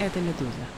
Это «Медуза».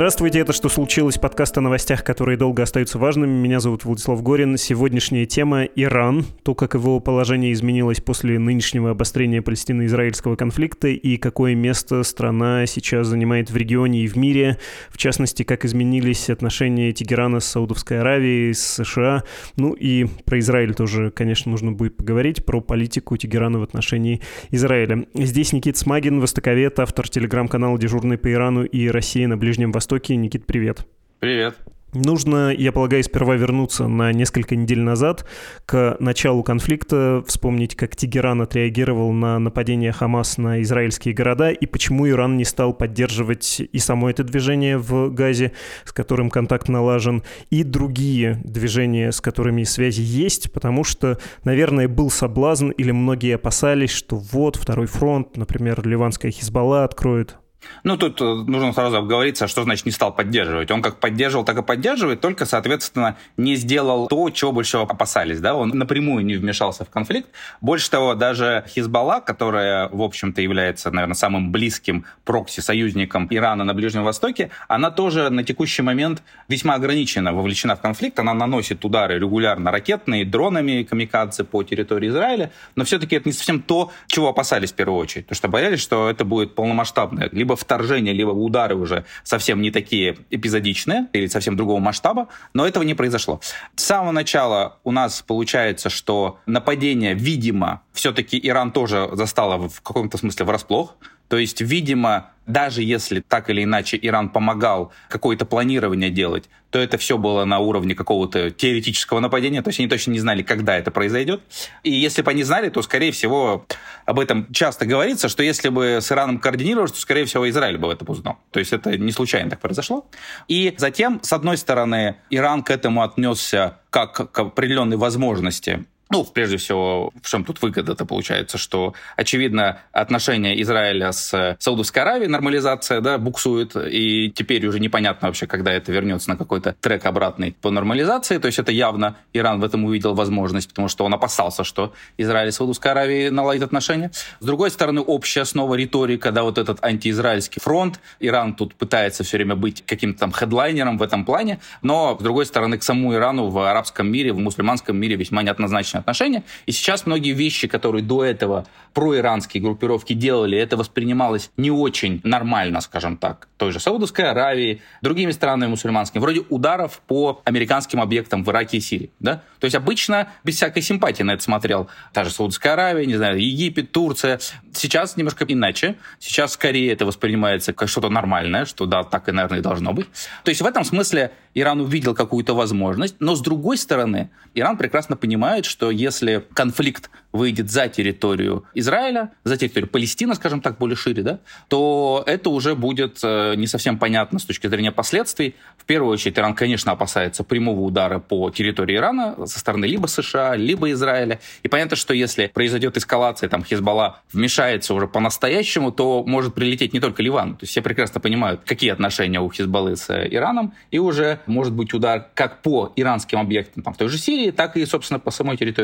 Здравствуйте, это «Что случилось?» подкаст о новостях, которые долго остаются важными. Меня зовут Владислав Горин. Сегодняшняя тема — Иран, то, как его положение изменилось после нынешнего обострения палестино-израильского конфликта и какое место страна сейчас занимает в регионе и в мире. В частности, как изменились отношения Тегерана с Саудовской Аравией, с США. Ну и про Израиль тоже, конечно, нужно будет поговорить, про политику Тегерана в отношении Израиля. Здесь Никит Смагин, востоковед, автор телеграм-канала «Дежурный по Ирану» и «Россия на Ближнем Востоке» Востоке. Никит, привет. Привет. Нужно, я полагаю, сперва вернуться на несколько недель назад, к началу конфликта, вспомнить, как Тегеран отреагировал на нападение Хамас на израильские города и почему Иран не стал поддерживать и само это движение в Газе, с которым контакт налажен, и другие движения, с которыми связи есть, потому что, наверное, был соблазн или многие опасались, что вот второй фронт, например, ливанская Хизбалла откроет ну, тут э, нужно сразу обговориться, что значит не стал поддерживать. Он как поддерживал, так и поддерживает, только, соответственно, не сделал то, чего больше опасались. Да? Он напрямую не вмешался в конфликт. Больше того, даже Хизбалла, которая, в общем-то, является, наверное, самым близким прокси-союзником Ирана на Ближнем Востоке, она тоже на текущий момент весьма ограничена, вовлечена в конфликт. Она наносит удары регулярно ракетные, дронами камикадзе по территории Израиля, но все-таки это не совсем то, чего опасались в первую очередь. Потому что боялись, что это будет полномасштабное либо либо вторжения, либо удары уже совсем не такие эпизодичные или совсем другого масштаба, но этого не произошло. С самого начала у нас получается, что нападение, видимо, все-таки Иран тоже застало в каком-то смысле врасплох. То есть, видимо, даже если так или иначе Иран помогал какое-то планирование делать, то это все было на уровне какого-то теоретического нападения, то есть они точно не знали, когда это произойдет. И если бы они знали, то, скорее всего, об этом часто говорится, что если бы с Ираном координировалось, то, скорее всего, Израиль бы это узнал. То есть это не случайно так произошло. И затем, с одной стороны, Иран к этому отнесся как к определенной возможности ну, прежде всего, в чем тут выгода-то получается, что, очевидно, отношения Израиля с Саудовской Аравией, нормализация, да, буксует, и теперь уже непонятно вообще, когда это вернется на какой-то трек обратный по нормализации, то есть это явно Иран в этом увидел возможность, потому что он опасался, что Израиль и Саудовская Аравия наладят отношения. С другой стороны, общая основа риторика, да, вот этот антиизраильский фронт, Иран тут пытается все время быть каким-то там хедлайнером в этом плане, но, с другой стороны, к самому Ирану в арабском мире, в мусульманском мире весьма неоднозначно отношения. И сейчас многие вещи, которые до этого проиранские группировки делали, это воспринималось не очень нормально, скажем так, той же Саудовской Аравии, другими странами мусульманскими, вроде ударов по американским объектам в Ираке и Сирии. Да? То есть обычно без всякой симпатии на это смотрел та же Саудовская Аравия, не знаю, Египет, Турция. Сейчас немножко иначе. Сейчас скорее это воспринимается как что-то нормальное, что да, так и, наверное, и должно быть. То есть в этом смысле Иран увидел какую-то возможность, но с другой стороны, Иран прекрасно понимает, что если конфликт выйдет за территорию Израиля, за территорию Палестины, скажем так, более шире, да, то это уже будет э, не совсем понятно с точки зрения последствий. В первую очередь Иран, конечно, опасается прямого удара по территории Ирана со стороны либо США, либо Израиля. И понятно, что если произойдет эскалация, там Хизбалла вмешается уже по-настоящему, то может прилететь не только Ливан. То есть все прекрасно понимают, какие отношения у Хизбаллы с Ираном, и уже может быть удар как по иранским объектам там, в той же Сирии, так и, собственно, по самой территории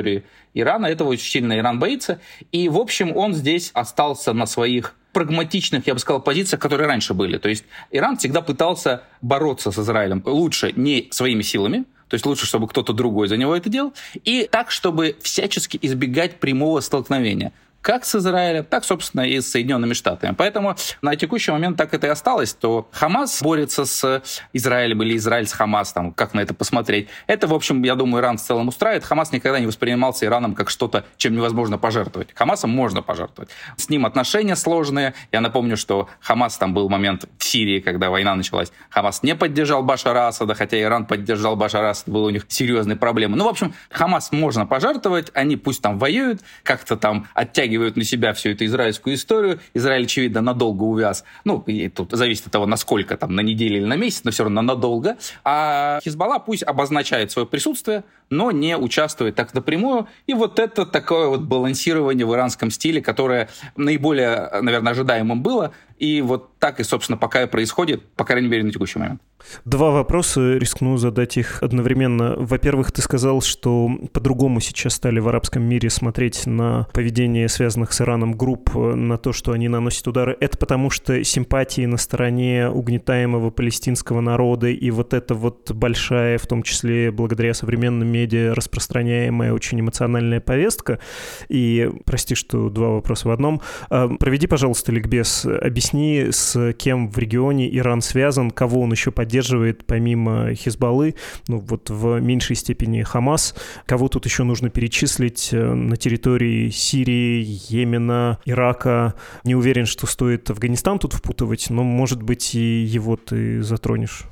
Ирана. Этого очень сильно Иран боится. И, в общем, он здесь остался на своих прагматичных, я бы сказал, позициях, которые раньше были. То есть Иран всегда пытался бороться с Израилем лучше не своими силами, то есть лучше, чтобы кто-то другой за него это делал, и так, чтобы всячески избегать прямого столкновения как с Израилем, так, собственно, и с Соединенными Штатами. Поэтому на текущий момент так это и осталось, то Хамас борется с Израилем или Израиль с Хамас, там, как на это посмотреть. Это, в общем, я думаю, Иран в целом устраивает. Хамас никогда не воспринимался Ираном как что-то, чем невозможно пожертвовать. Хамасом можно пожертвовать. С ним отношения сложные. Я напомню, что Хамас там был момент в Сирии, когда война началась. Хамас не поддержал Башара Асада, хотя Иран поддержал Башара Асада, было у них серьезные проблемы. Ну, в общем, Хамас можно пожертвовать, они пусть там воюют, как-то там оттягивают натягивают на себя всю эту израильскую историю. Израиль, очевидно, надолго увяз. Ну, и тут зависит от того, насколько там, на неделю или на месяц, но все равно надолго. А Хизбалла пусть обозначает свое присутствие, но не участвует так напрямую. И вот это такое вот балансирование в иранском стиле, которое наиболее, наверное, ожидаемым было. И вот так и, собственно, пока и происходит, по крайней мере, на текущий момент. Два вопроса, рискну задать их одновременно. Во-первых, ты сказал, что по-другому сейчас стали в арабском мире смотреть на поведение связанных с Ираном групп, на то, что они наносят удары. Это потому, что симпатии на стороне угнетаемого палестинского народа и вот эта вот большая, в том числе благодаря современным медиа, распространяемая очень эмоциональная повестка. И, прости, что два вопроса в одном. А, проведи, пожалуйста, ликбез. Объясни, с кем в регионе Иран связан, кого он еще поддерживает помимо Хизбаллы, ну вот в меньшей степени Хамас. Кого тут еще нужно перечислить э, на территории Сирии, Йемена, Ирака? Не уверен, что стоит Афганистан тут впутывать, но, может быть, и его ты затронешь.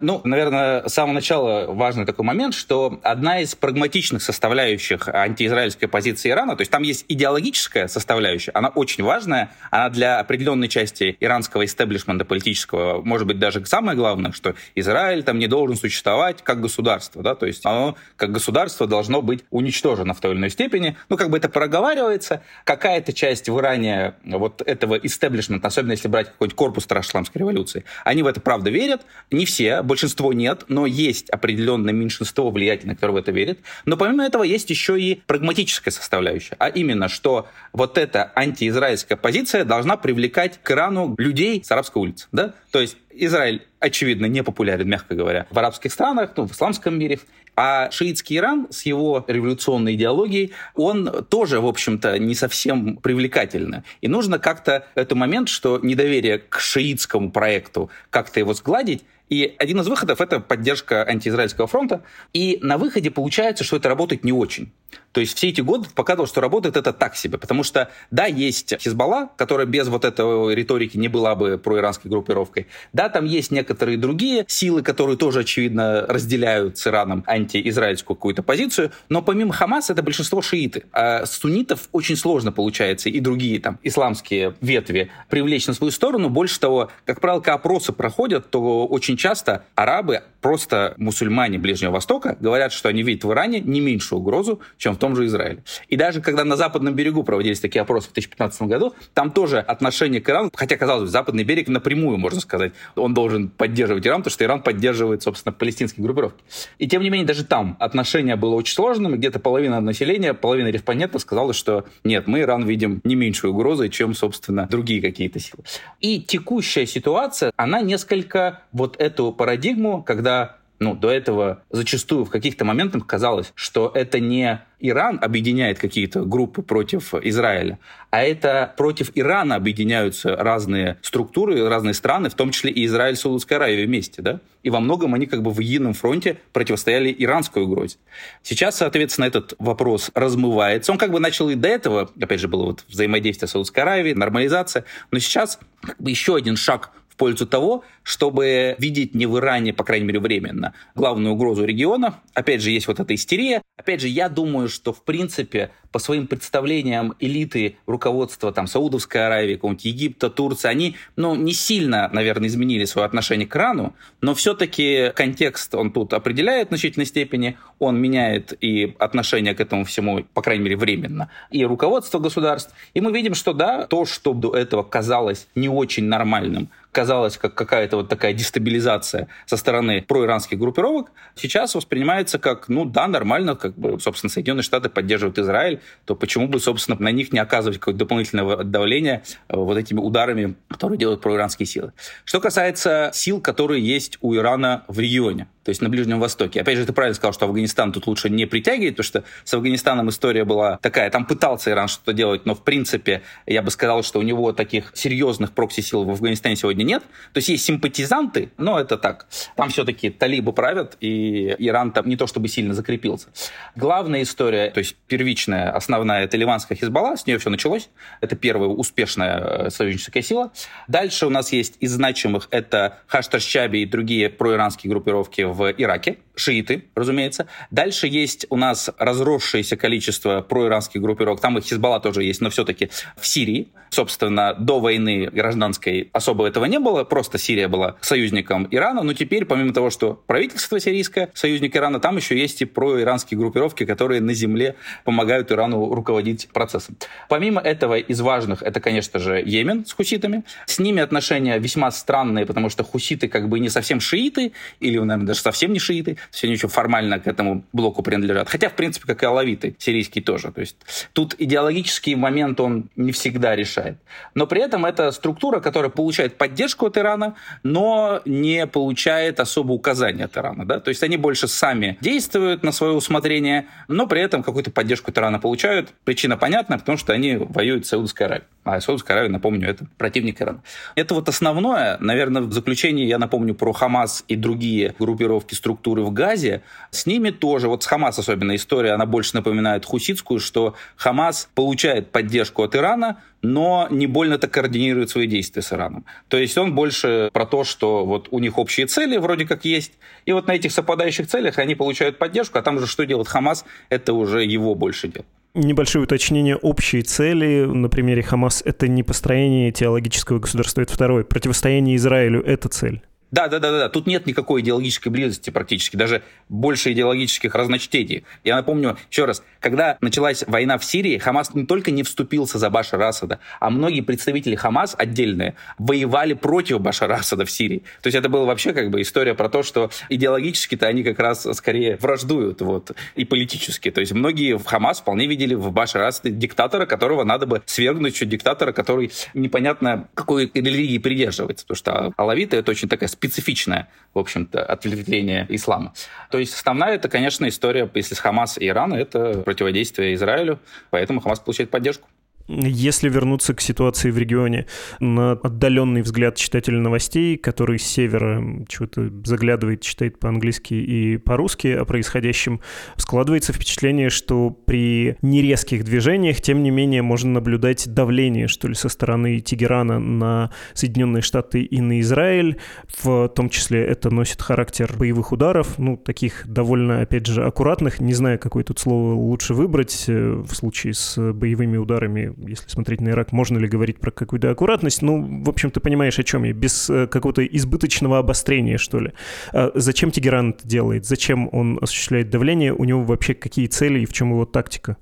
Ну, наверное, с самого начала важный такой момент, что одна из прагматичных составляющих антиизраильской позиции Ирана, то есть там есть идеологическая составляющая, она очень важная, она для определенной части иранского истеблишмента политического, может быть, даже самое главное, что Израиль там не должен существовать как государство, да, то есть оно как государство должно быть уничтожено в той или иной степени, ну, как бы это проговаривается, какая-то часть в Иране вот этого истеблишмента, особенно если брать какой-нибудь корпус Тарашламской революции, они в это правда верят, не все, большинство нет, но есть определенное меньшинство влиятельное, которое в это верит. Но помимо этого есть еще и прагматическая составляющая, а именно, что вот эта антиизраильская позиция должна привлекать к Ирану людей с арабской улицы. Да? То есть Израиль, очевидно, не популярен, мягко говоря, в арабских странах, ну, в исламском мире. А шиитский Иран с его революционной идеологией, он тоже, в общем-то, не совсем привлекательный. И нужно как-то этот момент, что недоверие к шиитскому проекту, как-то его сгладить, и один из выходов — это поддержка антиизраильского фронта. И на выходе получается, что это работает не очень. То есть все эти годы показывал, что работает это так себе. Потому что, да, есть Хизбалла, которая без вот этой риторики не была бы проиранской группировкой. Да, там есть некоторые другие силы, которые тоже, очевидно, разделяют с Ираном антиизраильскую какую-то позицию. Но помимо Хамаса это большинство шииты. А суннитов очень сложно получается и другие там исламские ветви привлечь на свою сторону. Больше того, как правило, когда опросы проходят, то очень часто арабы, просто мусульмане Ближнего Востока, говорят, что они видят в Иране не меньшую угрозу, чем в том же Израиле. И даже когда на Западном берегу проводились такие опросы в 2015 году, там тоже отношение к Ирану, хотя, казалось бы, Западный берег напрямую, можно сказать, он должен поддерживать Иран, потому что Иран поддерживает, собственно, палестинские группировки. И тем не менее, даже там отношение было очень сложным, где-то половина населения, половина респондентов сказала, что нет, мы Иран видим не меньшую угрозу, чем, собственно, другие какие-то силы. И текущая ситуация, она несколько вот эту парадигму, когда ну, до этого зачастую в каких-то моментах казалось, что это не Иран объединяет какие-то группы против Израиля, а это против Ирана объединяются разные структуры, разные страны, в том числе и Израиль с Саудовской Аравией вместе, да? И во многом они как бы в едином фронте противостояли иранской угрозе. Сейчас, соответственно, этот вопрос размывается. Он как бы начал и до этого, опять же, было вот взаимодействие Саудовской Аравией, нормализация, но сейчас как бы еще один шаг пользу того, чтобы видеть не в Иране, по крайней мере, временно, главную угрозу региона. Опять же, есть вот эта истерия. Опять же, я думаю, что, в принципе, по своим представлениям элиты руководства там, Саудовской Аравии, какого-нибудь Египта, Турции, они ну, не сильно, наверное, изменили свое отношение к Ирану, но все-таки контекст он тут определяет в значительной степени, он меняет и отношение к этому всему, по крайней мере, временно, и руководство государств. И мы видим, что да, то, что до этого казалось не очень нормальным, казалось как какая-то вот такая дестабилизация со стороны проиранских группировок, сейчас воспринимается как, ну да, нормально, как бы, собственно, Соединенные Штаты поддерживают Израиль, то почему бы, собственно, на них не оказывать какое-то дополнительное давление э, вот этими ударами, которые делают проиранские силы. Что касается сил, которые есть у Ирана в регионе, то есть на Ближнем Востоке. Опять же, ты правильно сказал, что Афганистан тут лучше не притягивать, потому что с Афганистаном история была такая, там пытался Иран что-то делать, но в принципе я бы сказал, что у него таких серьезных прокси-сил в Афганистане сегодня нет. То есть есть симпатизанты, но это так. Там все-таки талибы правят, и Иран там не то чтобы сильно закрепился. Главная история, то есть первичная, основная, это ливанская Хизбалла, с нее все началось. Это первая успешная э, союзническая сила. Дальше у нас есть из значимых это Хаштар-Щаби и другие проиранские группировки в Ираке. Шииты, разумеется. Дальше есть у нас разросшееся количество проиранских группировок. Там и Хизбалла тоже есть, но все-таки в Сирии. Собственно, до войны гражданской особо этого не было. Просто Сирия была союзником Ирана. Но теперь, помимо того, что правительство сирийское, союзник Ирана, там еще есть и проиранские группировки, которые на земле помогают Ирану руководить процессом. Помимо этого, из важных, это, конечно же, Йемен с хуситами. С ними отношения весьма странные, потому что хуситы как бы не совсем шииты, или, наверное, даже совсем не шииты. Они еще формально к этому блоку принадлежат. Хотя, в принципе, как и алавиты, сирийские тоже. То есть тут идеологический момент, он не всегда решает. Но при этом это структура, которая получает поддержку от Ирана, но не получает особо указания от Ирана. Да? То есть они больше сами действуют на свое усмотрение, но при этом какую-то поддержку от Ирана получают. Причина понятна, потому что они воюют с Саудовской Аравией. А Саудовская Аравия, напомню, это противник Ирана. Это вот основное. Наверное, в заключении я напомню про Хамас и другие группировки структуры в Газе. С ними тоже, вот с Хамас особенно история, она больше напоминает хуситскую, что Хамас получает поддержку от Ирана, но не больно-то координирует свои действия с Ираном. То есть он больше про то, что вот у них общие цели вроде как есть, и вот на этих совпадающих целях они получают поддержку, а там же что делает Хамас, это уже его больше дело. Небольшое уточнение общей цели на примере Хамас — это не построение теологического государства, это второе. Противостояние Израилю — это цель. Да, да, да, да. Тут нет никакой идеологической близости практически, даже больше идеологических разночтений. Я напомню еще раз, когда началась война в Сирии, Хамас не только не вступился за Башара Асада, а многие представители Хамас отдельные воевали против Башара Асада в Сирии. То есть это была вообще как бы история про то, что идеологически-то они как раз скорее враждуют вот, и политически. То есть многие в Хамас вполне видели в Башара Асаде диктатора, которого надо бы свергнуть, что диктатора, который непонятно какой религии придерживается. Потому что алавиты — это очень такая специфичное, в общем-то, ответвление ислама. То есть основная это, конечно, история, если с Хамас и Ирана, это противодействие Израилю, поэтому Хамас получает поддержку. Если вернуться к ситуации в регионе, на отдаленный взгляд читателя новостей, который с севера чего-то заглядывает, читает по-английски и по-русски о происходящем, складывается впечатление, что при нерезких движениях, тем не менее, можно наблюдать давление, что ли, со стороны Тегерана на Соединенные Штаты и на Израиль. В том числе это носит характер боевых ударов, ну, таких довольно, опять же, аккуратных. Не знаю, какое тут слово лучше выбрать э, в случае с боевыми ударами если смотреть на Ирак, можно ли говорить про какую-то аккуратность? Ну, в общем, ты понимаешь, о чем я, без э, какого-то избыточного обострения, что ли. А зачем Тегеран это делает? Зачем он осуществляет давление? У него вообще какие цели и в чем его тактика?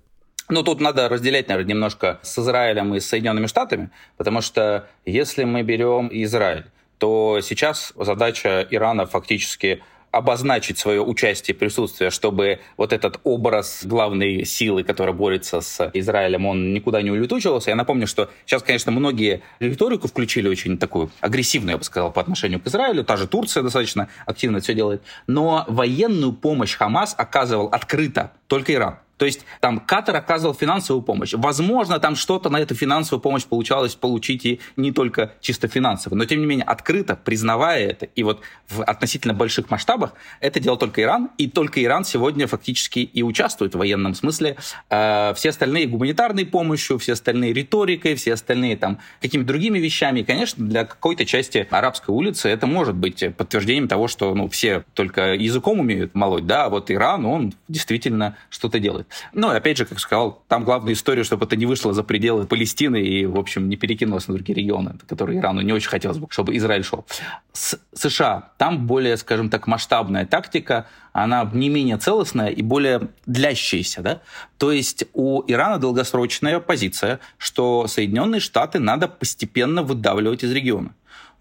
Ну, тут надо разделять, наверное, немножко с Израилем и с Соединенными Штатами, потому что если мы берем Израиль, то сейчас задача Ирана фактически обозначить свое участие и присутствие, чтобы вот этот образ главной силы, которая борется с Израилем, он никуда не улетучивался. Я напомню, что сейчас, конечно, многие риторику включили очень такую агрессивную, я бы сказал, по отношению к Израилю. Та же Турция достаточно активно все делает. Но военную помощь Хамас оказывал открыто только Иран. То есть там Катар оказывал финансовую помощь. Возможно, там что-то на эту финансовую помощь получалось получить и не только чисто финансово. Но тем не менее, открыто признавая это, и вот в относительно больших масштабах, это делал только Иран. И только Иран сегодня фактически и участвует в военном смысле. Э, все остальные гуманитарной помощью, все остальные риторикой, все остальные там какими-то другими вещами. И, конечно, для какой-то части арабской улицы это может быть подтверждением того, что ну, все только языком умеют молоть, да, а вот Иран, он действительно что-то делает. Ну, и опять же, как сказал, там главная история, чтобы это не вышло за пределы Палестины и, в общем, не перекинулось на другие регионы, которые Ирану не очень хотелось бы, чтобы Израиль шел. С США там более, скажем так, масштабная тактика, она не менее целостная и более длящаяся. Да? То есть у Ирана долгосрочная позиция, что Соединенные Штаты надо постепенно выдавливать из региона.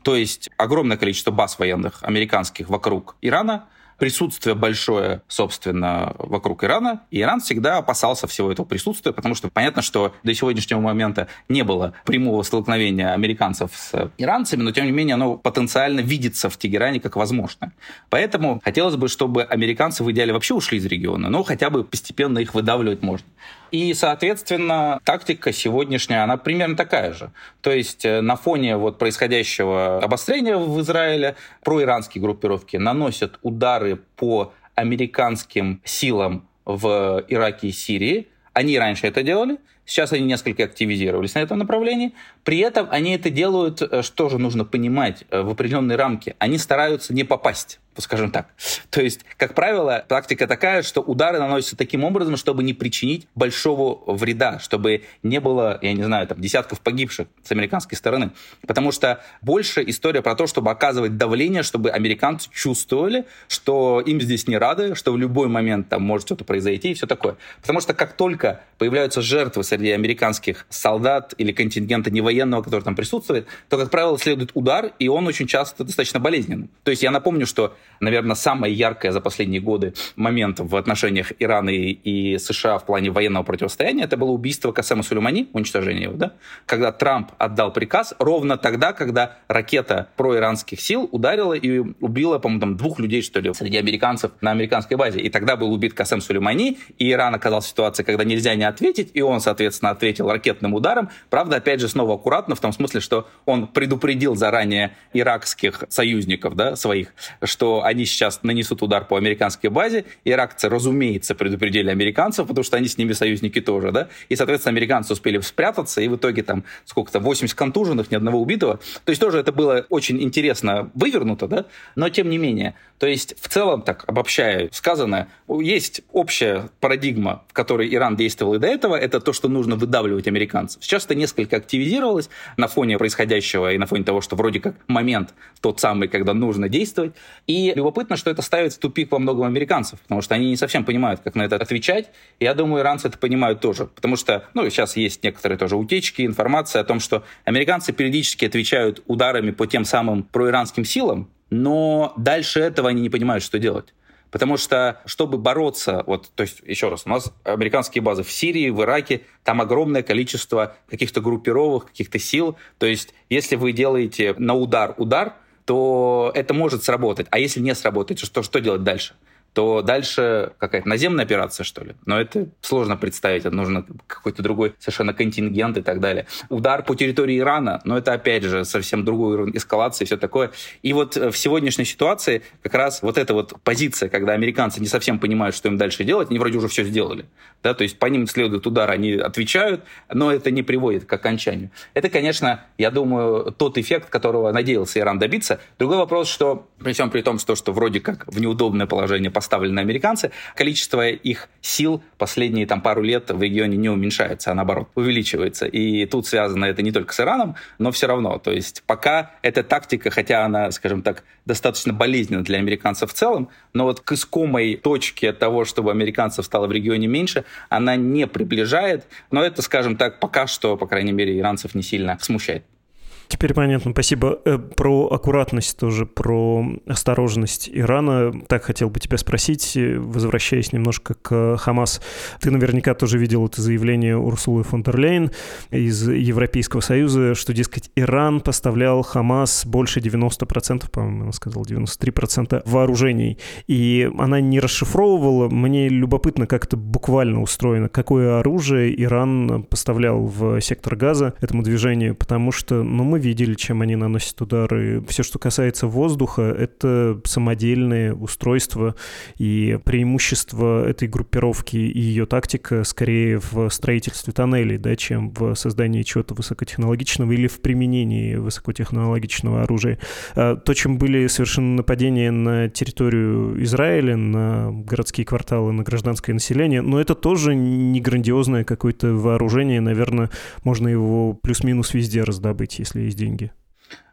То есть огромное количество баз военных американских вокруг Ирана – присутствие большое, собственно, вокруг Ирана, и Иран всегда опасался всего этого присутствия, потому что понятно, что до сегодняшнего момента не было прямого столкновения американцев с иранцами, но тем не менее оно потенциально видится в Тегеране как возможно. Поэтому хотелось бы, чтобы американцы в идеале вообще ушли из региона, но хотя бы постепенно их выдавливать можно. И, соответственно, тактика сегодняшняя, она примерно такая же. То есть э, на фоне вот происходящего обострения в Израиле проиранские группировки наносят удары по американским силам в Ираке и Сирии. Они раньше это делали. Сейчас они несколько активизировались на этом направлении. При этом они это делают, э, что же нужно понимать, э, в определенные рамки. Они стараются не попасть скажем так. То есть, как правило, практика такая, что удары наносятся таким образом, чтобы не причинить большого вреда, чтобы не было, я не знаю, там, десятков погибших с американской стороны. Потому что больше история про то, чтобы оказывать давление, чтобы американцы чувствовали, что им здесь не рады, что в любой момент там может что-то произойти и все такое. Потому что как только появляются жертвы среди американских солдат или контингента невоенного, который там присутствует, то, как правило, следует удар, и он очень часто достаточно болезненный. То есть я напомню, что наверное, самое яркое за последние годы момент в отношениях Ирана и, США в плане военного противостояния, это было убийство Касема Сулеймани, уничтожение его, да, когда Трамп отдал приказ ровно тогда, когда ракета проиранских сил ударила и убила, по-моему, там двух людей, что ли, среди американцев на американской базе. И тогда был убит Касем Сулеймани, и Иран оказался в ситуации, когда нельзя не ответить, и он, соответственно, ответил ракетным ударом. Правда, опять же, снова аккуратно, в том смысле, что он предупредил заранее иракских союзников, да, своих, что они сейчас нанесут удар по американской базе. Иракцы, разумеется, предупредили американцев, потому что они с ними союзники тоже, да. И, соответственно, американцы успели спрятаться, и в итоге там сколько-то, 80 контуженных, ни одного убитого. То есть тоже это было очень интересно вывернуто, да, но тем не менее. То есть в целом, так обобщая сказанное, есть общая парадигма, в которой Иран действовал и до этого, это то, что нужно выдавливать американцев. Сейчас это несколько активизировалось на фоне происходящего и на фоне того, что вроде как момент тот самый, когда нужно действовать. И любопытно, что это ставит в тупик во многом американцев, потому что они не совсем понимают, как на это отвечать. Я думаю, иранцы это понимают тоже, потому что, ну, сейчас есть некоторые тоже утечки, информация о том, что американцы периодически отвечают ударами по тем самым проиранским силам, но дальше этого они не понимают, что делать. Потому что, чтобы бороться, вот, то есть, еще раз, у нас американские базы в Сирии, в Ираке, там огромное количество каких-то группировок, каких-то сил. То есть, если вы делаете на удар удар, то это может сработать. А если не сработает, то что, что делать дальше? То дальше какая-то наземная операция, что ли. Но это сложно представить, это нужно какой-то другой совершенно контингент и так далее. Удар по территории Ирана, но это опять же совсем другой уровень эскалации и все такое. И вот э, в сегодняшней ситуации как раз вот эта вот позиция, когда американцы не совсем понимают, что им дальше делать, они вроде уже все сделали. Да, то есть по ним следует удар, они отвечают, но это не приводит к окончанию. Это, конечно, я думаю, тот эффект, которого надеялся Иран добиться. Другой вопрос, что при всем при том, что, что вроде как в неудобное положение поставлены американцы, количество их сил последние там пару лет в регионе не уменьшается, а наоборот увеличивается. И тут связано это не только с Ираном, но все равно. То есть пока эта тактика, хотя она, скажем так, достаточно болезненна для американцев в целом, но вот к искомой точке того, чтобы американцев стало в регионе меньше, она не приближает. Но это, скажем так, пока что, по крайней мере, иранцев не сильно смущает. Теперь понятно, спасибо. Э, про аккуратность тоже, про осторожность Ирана. Так хотел бы тебя спросить, э, возвращаясь немножко к Хамас. Ты наверняка тоже видел это заявление Урсулы фон дер Лейн из Европейского Союза, что, дескать, Иран поставлял Хамас больше 90%, по-моему, она сказала 93% вооружений. И она не расшифровывала. Мне любопытно, как это буквально устроено, какое оружие Иран поставлял в сектор газа этому движению, потому что, ну, мы мы видели, чем они наносят удары. Все, что касается воздуха, это самодельные устройства, и преимущество этой группировки и ее тактика скорее в строительстве тоннелей, да, чем в создании чего-то высокотехнологичного или в применении высокотехнологичного оружия. А то, чем были совершены нападения на территорию Израиля, на городские кварталы, на гражданское население, но это тоже не грандиозное какое-то вооружение, наверное, можно его плюс-минус везде раздобыть, если есть деньги.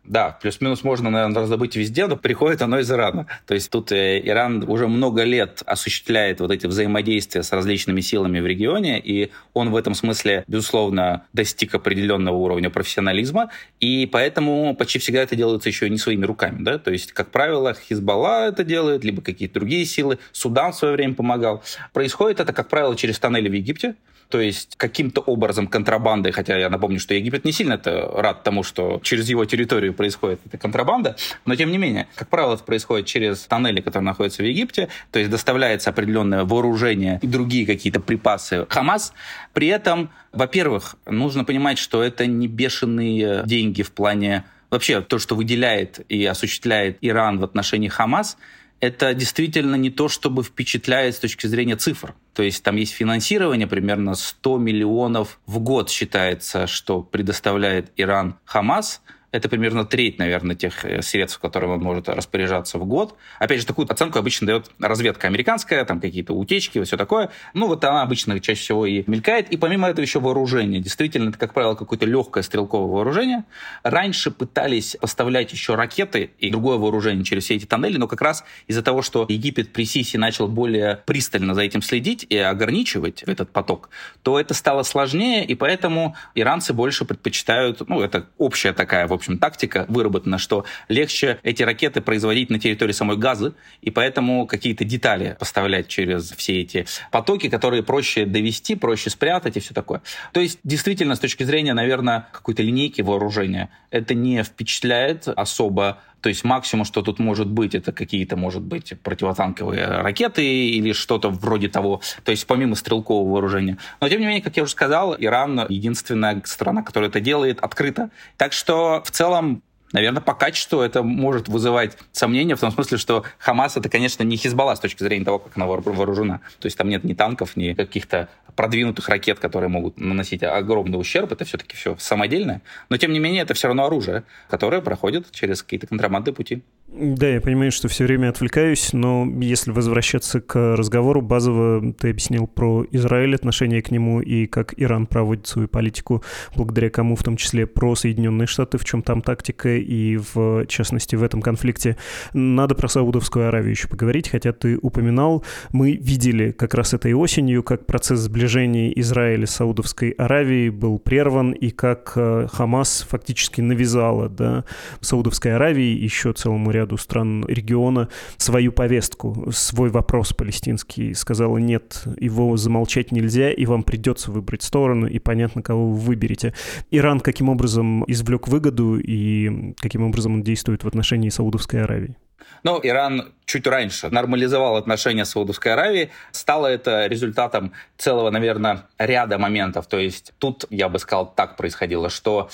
Да, плюс-минус можно, наверное, раздобыть везде, но приходит оно из Ирана. То есть тут э, Иран уже много лет осуществляет вот эти взаимодействия с различными силами в регионе, и он в этом смысле, безусловно, достиг определенного уровня профессионализма, и поэтому почти всегда это делается еще не своими руками. Да? То есть, как правило, Хизбалла это делает, либо какие-то другие силы, Судан в свое время помогал. Происходит это, как правило, через тоннели в Египте, то есть каким-то образом контрабандой, хотя я напомню, что Египет не сильно это рад тому, что через его территорию происходит эта контрабанда, но тем не менее, как правило, это происходит через тоннели, которые находятся в Египте, то есть доставляется определенное вооружение и другие какие-то припасы Хамас. При этом, во-первых, нужно понимать, что это не бешеные деньги в плане вообще то, что выделяет и осуществляет Иран в отношении Хамас, это действительно не то, чтобы впечатляет с точки зрения цифр. То есть там есть финансирование, примерно 100 миллионов в год считается, что предоставляет Иран Хамас – это примерно треть, наверное, тех э, средств, которыми он может распоряжаться в год. Опять же, такую оценку обычно дает разведка американская, там какие-то утечки, все такое. Ну, вот она обычно чаще всего и мелькает. И помимо этого еще вооружение. Действительно, это, как правило, какое-то легкое стрелковое вооружение. Раньше пытались поставлять еще ракеты и другое вооружение через все эти тоннели, но как раз из-за того, что Египет при Сиси начал более пристально за этим следить и ограничивать этот поток, то это стало сложнее, и поэтому иранцы больше предпочитают, ну, это общая такая, в тактика выработана, что легче эти ракеты производить на территории самой Газы, и поэтому какие-то детали поставлять через все эти потоки, которые проще довести, проще спрятать и все такое. То есть, действительно, с точки зрения, наверное, какой-то линейки вооружения, это не впечатляет особо то есть максимум, что тут может быть, это какие-то, может быть, противотанковые ракеты или что-то вроде того. То есть помимо стрелкового вооружения. Но тем не менее, как я уже сказал, Иран единственная страна, которая это делает открыто. Так что в целом наверное, по качеству это может вызывать сомнения в том смысле, что Хамас это, конечно, не Хизбалла с точки зрения того, как она вооружена. То есть там нет ни танков, ни каких-то продвинутых ракет, которые могут наносить огромный ущерб. Это все-таки все самодельное. Но, тем не менее, это все равно оружие, которое проходит через какие-то контрабандные пути. Да, я понимаю, что все время отвлекаюсь, но если возвращаться к разговору, базово ты объяснил про Израиль, отношение к нему и как Иран проводит свою политику, благодаря кому, в том числе про Соединенные Штаты, в чем там тактика и, в частности, в этом конфликте. Надо про Саудовскую Аравию еще поговорить, хотя ты упоминал, мы видели как раз этой осенью, как процесс сближения Израиля с Саудовской Аравией был прерван и как э, Хамас фактически навязала да, Саудовской Аравии еще целому ряду ряду стран региона свою повестку, свой вопрос палестинский. Сказала, нет, его замолчать нельзя, и вам придется выбрать сторону, и понятно, кого вы выберете. Иран каким образом извлек выгоду и каким образом он действует в отношении Саудовской Аравии? Ну, Иран чуть раньше нормализовал отношения с Саудовской Аравией. Стало это результатом целого, наверное, ряда моментов. То есть тут, я бы сказал, так происходило, что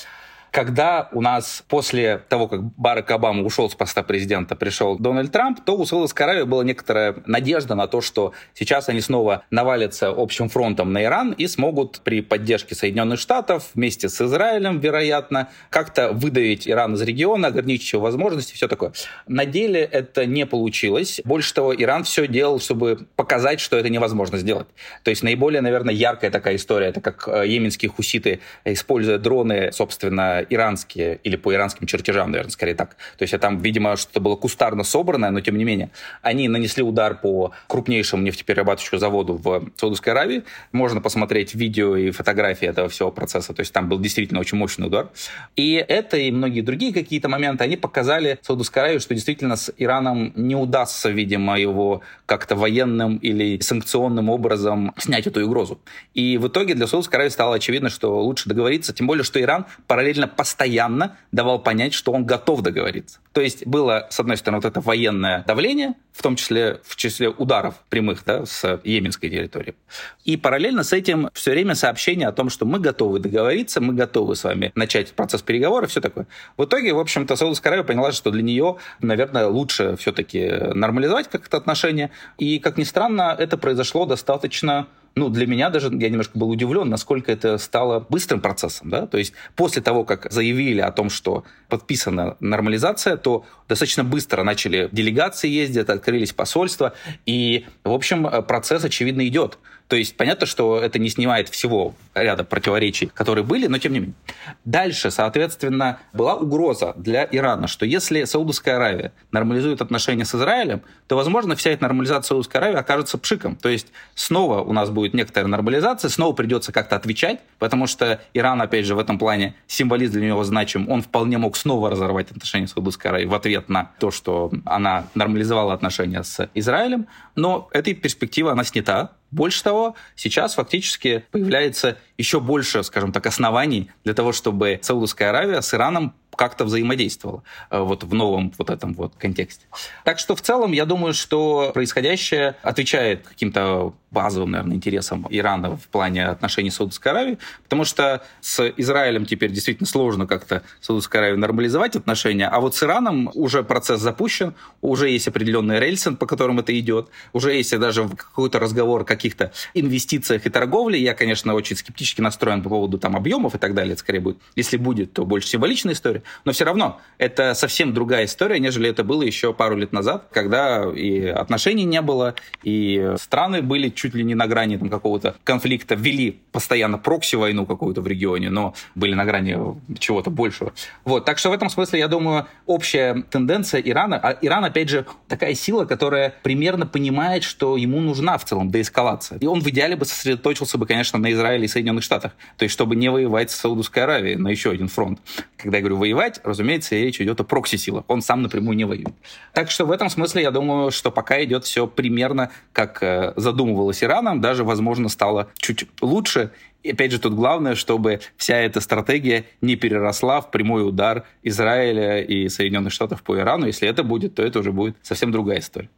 когда у нас после того, как Барак Обама ушел с поста президента, пришел Дональд Трамп, то у Саудовской Аравии была некоторая надежда на то, что сейчас они снова навалятся общим фронтом на Иран и смогут при поддержке Соединенных Штатов вместе с Израилем, вероятно, как-то выдавить Иран из региона, ограничить его возможности, все такое. На деле это не получилось. Больше того, Иран все делал, чтобы показать, что это невозможно сделать. То есть наиболее, наверное, яркая такая история, это как э, йеменские хуситы, используя дроны, собственно, иранские, или по иранским чертежам, наверное, скорее так. То есть там, видимо, что-то было кустарно собранное, но тем не менее. Они нанесли удар по крупнейшему нефтеперерабатывающему заводу в Саудовской Аравии. Можно посмотреть видео и фотографии этого всего процесса. То есть там был действительно очень мощный удар. И это и многие другие какие-то моменты, они показали Саудовской Аравии, что действительно с Ираном не удастся, видимо, его как-то военным или санкционным образом снять эту угрозу. И в итоге для Саудовской Аравии стало очевидно, что лучше договориться, тем более, что Иран параллельно постоянно давал понять, что он готов договориться. То есть было, с одной стороны, вот это военное давление, в том числе в числе ударов прямых да, с йеменской территории. И параллельно с этим все время сообщение о том, что мы готовы договориться, мы готовы с вами начать процесс переговоров, все такое. В итоге, в общем-то, Саудовская Аравия поняла, что для нее, наверное, лучше все-таки нормализовать как-то отношения. И, как ни странно, это произошло достаточно ну, для меня даже, я немножко был удивлен, насколько это стало быстрым процессом, да, то есть после того, как заявили о том, что подписана нормализация, то достаточно быстро начали делегации ездить, открылись посольства, и, в общем, процесс, очевидно, идет. То есть понятно, что это не снимает всего ряда противоречий, которые были, но тем не менее. Дальше, соответственно, была угроза для Ирана, что если Саудовская Аравия нормализует отношения с Израилем, то, возможно, вся эта нормализация Саудовской Аравии окажется пшиком. То есть снова у нас будет некоторая нормализация, снова придется как-то отвечать, потому что Иран, опять же, в этом плане символизм для него значим. Он вполне мог снова разорвать отношения с Саудовской Аравией в ответ на то, что она нормализовала отношения с Израилем. Но эта перспектива, она снята. Больше того, сейчас фактически появляется еще больше, скажем так, оснований для того, чтобы Саудовская Аравия с Ираном как-то взаимодействовало э, вот в новом вот этом вот контексте. Так что в целом я думаю, что происходящее отвечает каким-то базовым, наверное, интересам Ирана в плане отношений с Саудовской Аравией, потому что с Израилем теперь действительно сложно как-то Саудовской Аравии нормализовать отношения, а вот с Ираном уже процесс запущен, уже есть определенный рельсы, по которым это идет, уже есть даже какой-то разговор о каких-то инвестициях и торговле. Я, конечно, очень скептически настроен по поводу там объемов и так далее, это скорее будет. Если будет, то больше символичная история, но все равно это совсем другая история, нежели это было еще пару лет назад, когда и отношений не было, и страны были чуть ли не на грани там, какого-то конфликта, вели постоянно прокси-войну какую-то в регионе, но были на грани чего-то большего. Вот, так что в этом смысле, я думаю, общая тенденция Ирана, а Иран, опять же, такая сила, которая примерно понимает, что ему нужна в целом деэскалация. И он в идеале бы сосредоточился бы, конечно, на Израиле и Соединенных Штатах, то есть чтобы не воевать с Саудовской Аравией на еще один фронт. Когда я говорю воевать, разумеется, речь идет о прокси-силах. Он сам напрямую не воюет. Так что в этом смысле я думаю, что пока идет все примерно как э, задумывалось Ираном, даже, возможно, стало чуть лучше. И опять же, тут главное, чтобы вся эта стратегия не переросла в прямой удар Израиля и Соединенных Штатов по Ирану. Если это будет, то это уже будет совсем другая история.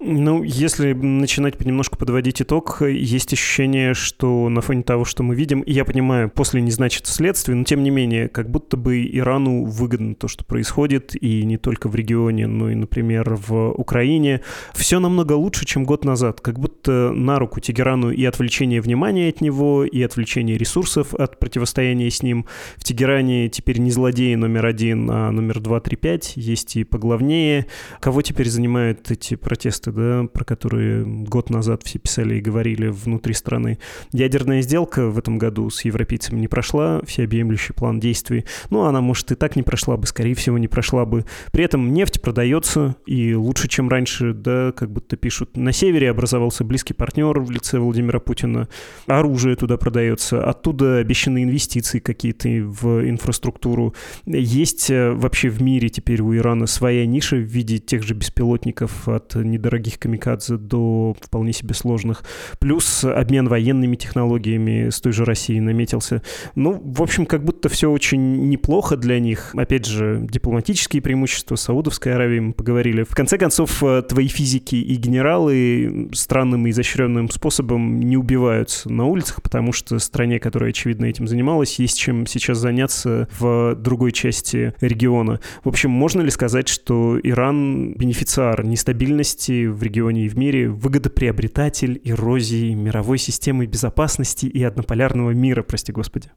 Ну, если начинать понемножку подводить итог, есть ощущение, что на фоне того, что мы видим, и я понимаю, после не значит следствие, но тем не менее, как будто бы Ирану выгодно то, что происходит, и не только в регионе, но и, например, в Украине. Все намного лучше, чем год назад. Как будто на руку Тегерану и отвлечение внимания от него, и отвлечение ресурсов от противостояния с ним. В Тегеране теперь не злодеи номер один, а номер два, три, пять. Есть и поглавнее. Кого теперь занимают эти противостояния? Протесты, да, про которые год назад все писали и говорили внутри страны. Ядерная сделка в этом году с европейцами не прошла, всеобъемлющий план действий. Ну, она, может, и так не прошла бы, скорее всего, не прошла бы. При этом нефть продается, и лучше, чем раньше, да, как будто пишут. На севере образовался близкий партнер в лице Владимира Путина. Оружие туда продается, оттуда обещаны инвестиции какие-то в инфраструктуру. Есть э, вообще в мире теперь у Ирана своя ниша в виде тех же беспилотников от недорогих камикадзе до вполне себе сложных. Плюс обмен военными технологиями с той же Россией наметился. Ну, в общем, как будто все очень неплохо для них. Опять же, дипломатические преимущества Саудовской Аравии мы поговорили. В конце концов, э, твои физики и генералы странным и изощренным способом не убиваются на улицах, потому что стране, которая, очевидно, этим занималась, есть чем сейчас заняться в другой части региона. В общем, можно ли сказать, что Иран бенефициар нестабильности власти в регионе и в мире, выгодоприобретатель эрозии мировой системы безопасности и однополярного мира, прости господи.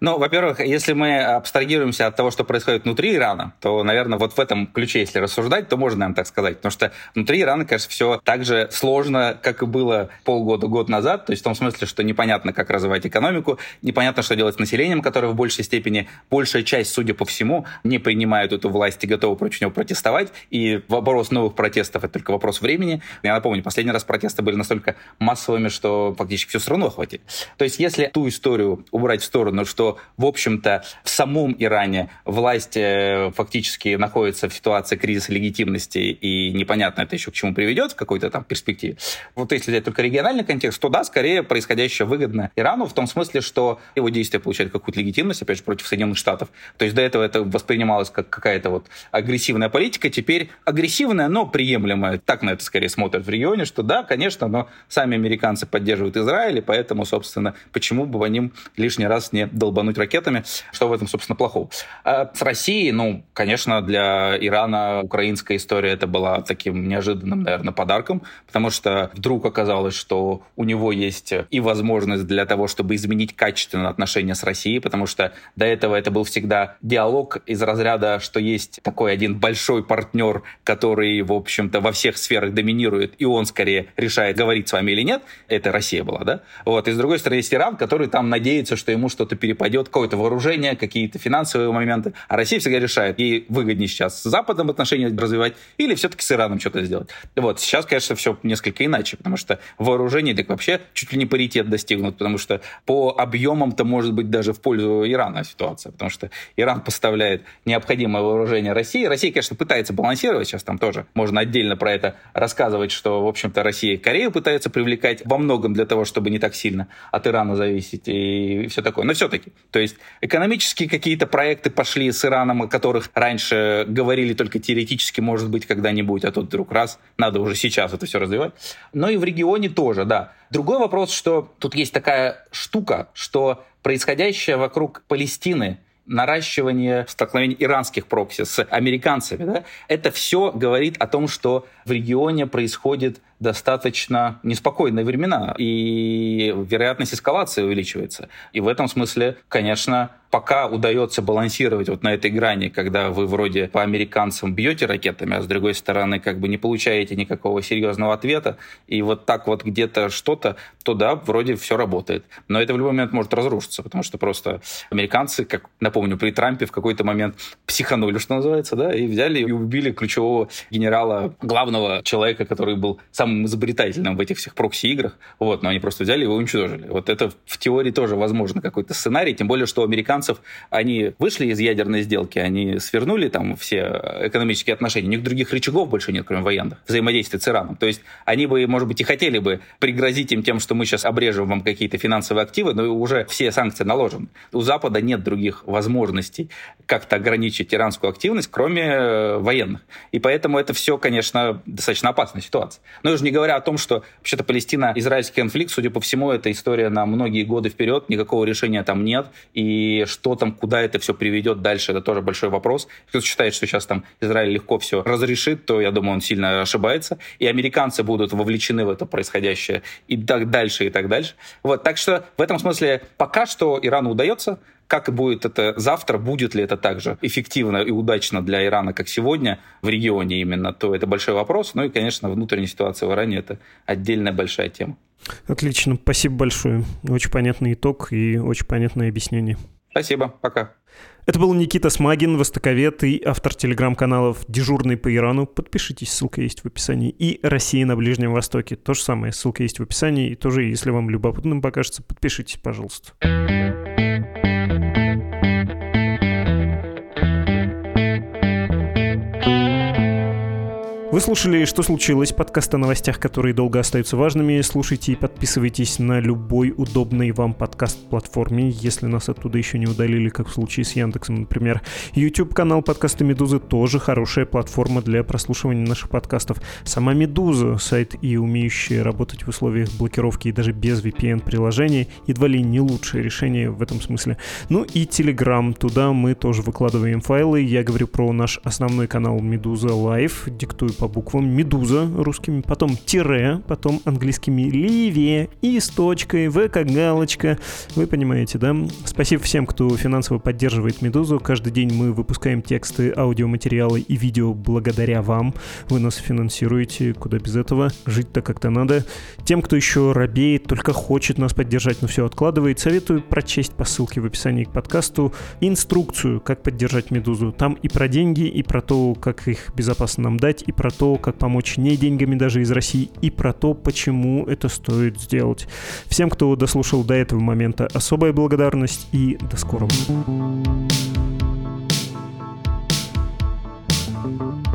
Ну, во-первых, если мы абстрагируемся от того, что происходит внутри Ирана, то, наверное, вот в этом ключе, если рассуждать, то можно, наверное, так сказать. Потому что внутри Ирана, конечно, все так же сложно, как и было полгода-год назад. То есть в том смысле, что непонятно, как развивать экономику, непонятно, что делать с населением, которое в большей степени, большая часть, судя по всему, не принимают эту власть и готовы против него протестовать. И вопрос новых протестов — это только вопрос времени. Я напомню, последний раз протесты были настолько массовыми, что фактически всю страну охватили. То есть если ту историю убрать в сторону, что в общем-то, в самом Иране власть э, фактически находится в ситуации кризиса легитимности, и непонятно это еще к чему приведет в какой-то там перспективе. Вот если взять только региональный контекст, то да, скорее происходящее выгодно Ирану в том смысле, что его действия получают какую-то легитимность, опять же, против Соединенных Штатов. То есть до этого это воспринималось как какая-то вот агрессивная политика, теперь агрессивная, но приемлемая. Так на это скорее смотрят в регионе, что да, конечно, но сами американцы поддерживают Израиль, и поэтому, собственно, почему бы по ним лишний раз не долбать долбануть ракетами. Что в этом, собственно, плохого? А с Россией, ну, конечно, для Ирана украинская история это была таким неожиданным, наверное, подарком, потому что вдруг оказалось, что у него есть и возможность для того, чтобы изменить качественно отношения с Россией, потому что до этого это был всегда диалог из разряда, что есть такой один большой партнер, который, в общем-то, во всех сферах доминирует, и он скорее решает, говорить с вами или нет. Это Россия была, да? Вот. И с другой стороны, есть Иран, который там надеется, что ему что-то перепадет пойдет какое-то вооружение, какие-то финансовые моменты. А Россия всегда решает, ей выгоднее сейчас с Западом отношения развивать или все-таки с Ираном что-то сделать. Вот сейчас, конечно, все несколько иначе, потому что вооружение так вообще чуть ли не паритет достигнут, потому что по объемам-то может быть даже в пользу Ирана ситуация, потому что Иран поставляет необходимое вооружение России. Россия, конечно, пытается балансировать, сейчас там тоже можно отдельно про это рассказывать, что, в общем-то, Россия и Корею пытается привлекать во многом для того, чтобы не так сильно от Ирана зависеть и все такое. Но все-таки То есть экономические какие-то проекты пошли с Ираном, о которых раньше говорили только теоретически, может быть, когда-нибудь, а тут вдруг раз, надо уже сейчас это все развивать. Но и в регионе тоже, да. Другой вопрос, что тут есть такая штука, что происходящее вокруг Палестины – наращивание столкновений иранских прокси с американцами, да, это все говорит о том, что в регионе происходит достаточно неспокойные времена, и вероятность эскалации увеличивается. И в этом смысле, конечно, пока удается балансировать вот на этой грани, когда вы вроде по американцам бьете ракетами, а с другой стороны как бы не получаете никакого серьезного ответа, и вот так вот где-то что-то, то да, вроде все работает. Но это в любой момент может разрушиться, потому что просто американцы, как напомню, при Трампе в какой-то момент психанули, что называется, да, и взяли и убили ключевого генерала, главного человека, который был самым самым изобретательным в этих всех прокси-играх, вот, но они просто взяли его и уничтожили. Вот это в теории тоже возможно какой-то сценарий, тем более, что у американцев, они вышли из ядерной сделки, они свернули там все экономические отношения, у них других рычагов больше нет, кроме военных, взаимодействия с Ираном. То есть они бы, может быть, и хотели бы пригрозить им тем, что мы сейчас обрежем вам какие-то финансовые активы, но уже все санкции наложены. У Запада нет других возможностей как-то ограничить иранскую активность, кроме э, военных. И поэтому это все, конечно, достаточно опасная ситуация. Но уже не говоря о том, что вообще-то Палестина-израильский конфликт, судя по всему, это история на многие годы вперед, никакого решения там нет, и что там, куда это все приведет дальше, это тоже большой вопрос. Кто-то считает, что сейчас там Израиль легко все разрешит, то я думаю, он сильно ошибается, и американцы будут вовлечены в это происходящее и так дальше, и так дальше. Вот, так что в этом смысле пока что Ирану удается, как будет это завтра, будет ли это также эффективно и удачно для Ирана, как сегодня в регионе именно, то это большой вопрос. Ну и, конечно, внутренняя ситуация в Иране – это отдельная большая тема. Отлично, спасибо большое. Очень понятный итог и очень понятное объяснение. Спасибо, пока. Это был Никита Смагин, востоковед и автор телеграм-каналов «Дежурный по Ирану». Подпишитесь, ссылка есть в описании. И «Россия на Ближнем Востоке». То же самое, ссылка есть в описании. И тоже, если вам любопытным покажется, подпишитесь, пожалуйста. Вы слушали «Что случилось?» подкаст о новостях, которые долго остаются важными. Слушайте и подписывайтесь на любой удобный вам подкаст-платформе, если нас оттуда еще не удалили, как в случае с Яндексом, например. YouTube-канал подкаста «Медузы» тоже хорошая платформа для прослушивания наших подкастов. Сама «Медуза» — сайт и умеющий работать в условиях блокировки и даже без VPN-приложения, едва ли не лучшее решение в этом смысле. Ну и Telegram, туда мы тоже выкладываем файлы. Я говорю про наш основной канал «Медуза Лайв», диктую по буквам «Медуза» русскими, потом тире, потом английскими «ливе» и с точкой, «в» как галочка. Вы понимаете, да? Спасибо всем, кто финансово поддерживает «Медузу». Каждый день мы выпускаем тексты, аудиоматериалы и видео благодаря вам. Вы нас финансируете, куда без этого. Жить-то как-то надо. Тем, кто еще робеет, только хочет нас поддержать, но все откладывает, советую прочесть по ссылке в описании к подкасту инструкцию, как поддержать «Медузу». Там и про деньги, и про то, как их безопасно нам дать, и про про то, как помочь не деньгами даже из России, и про то, почему это стоит сделать. Всем, кто дослушал до этого момента, особая благодарность и до скорого. thank you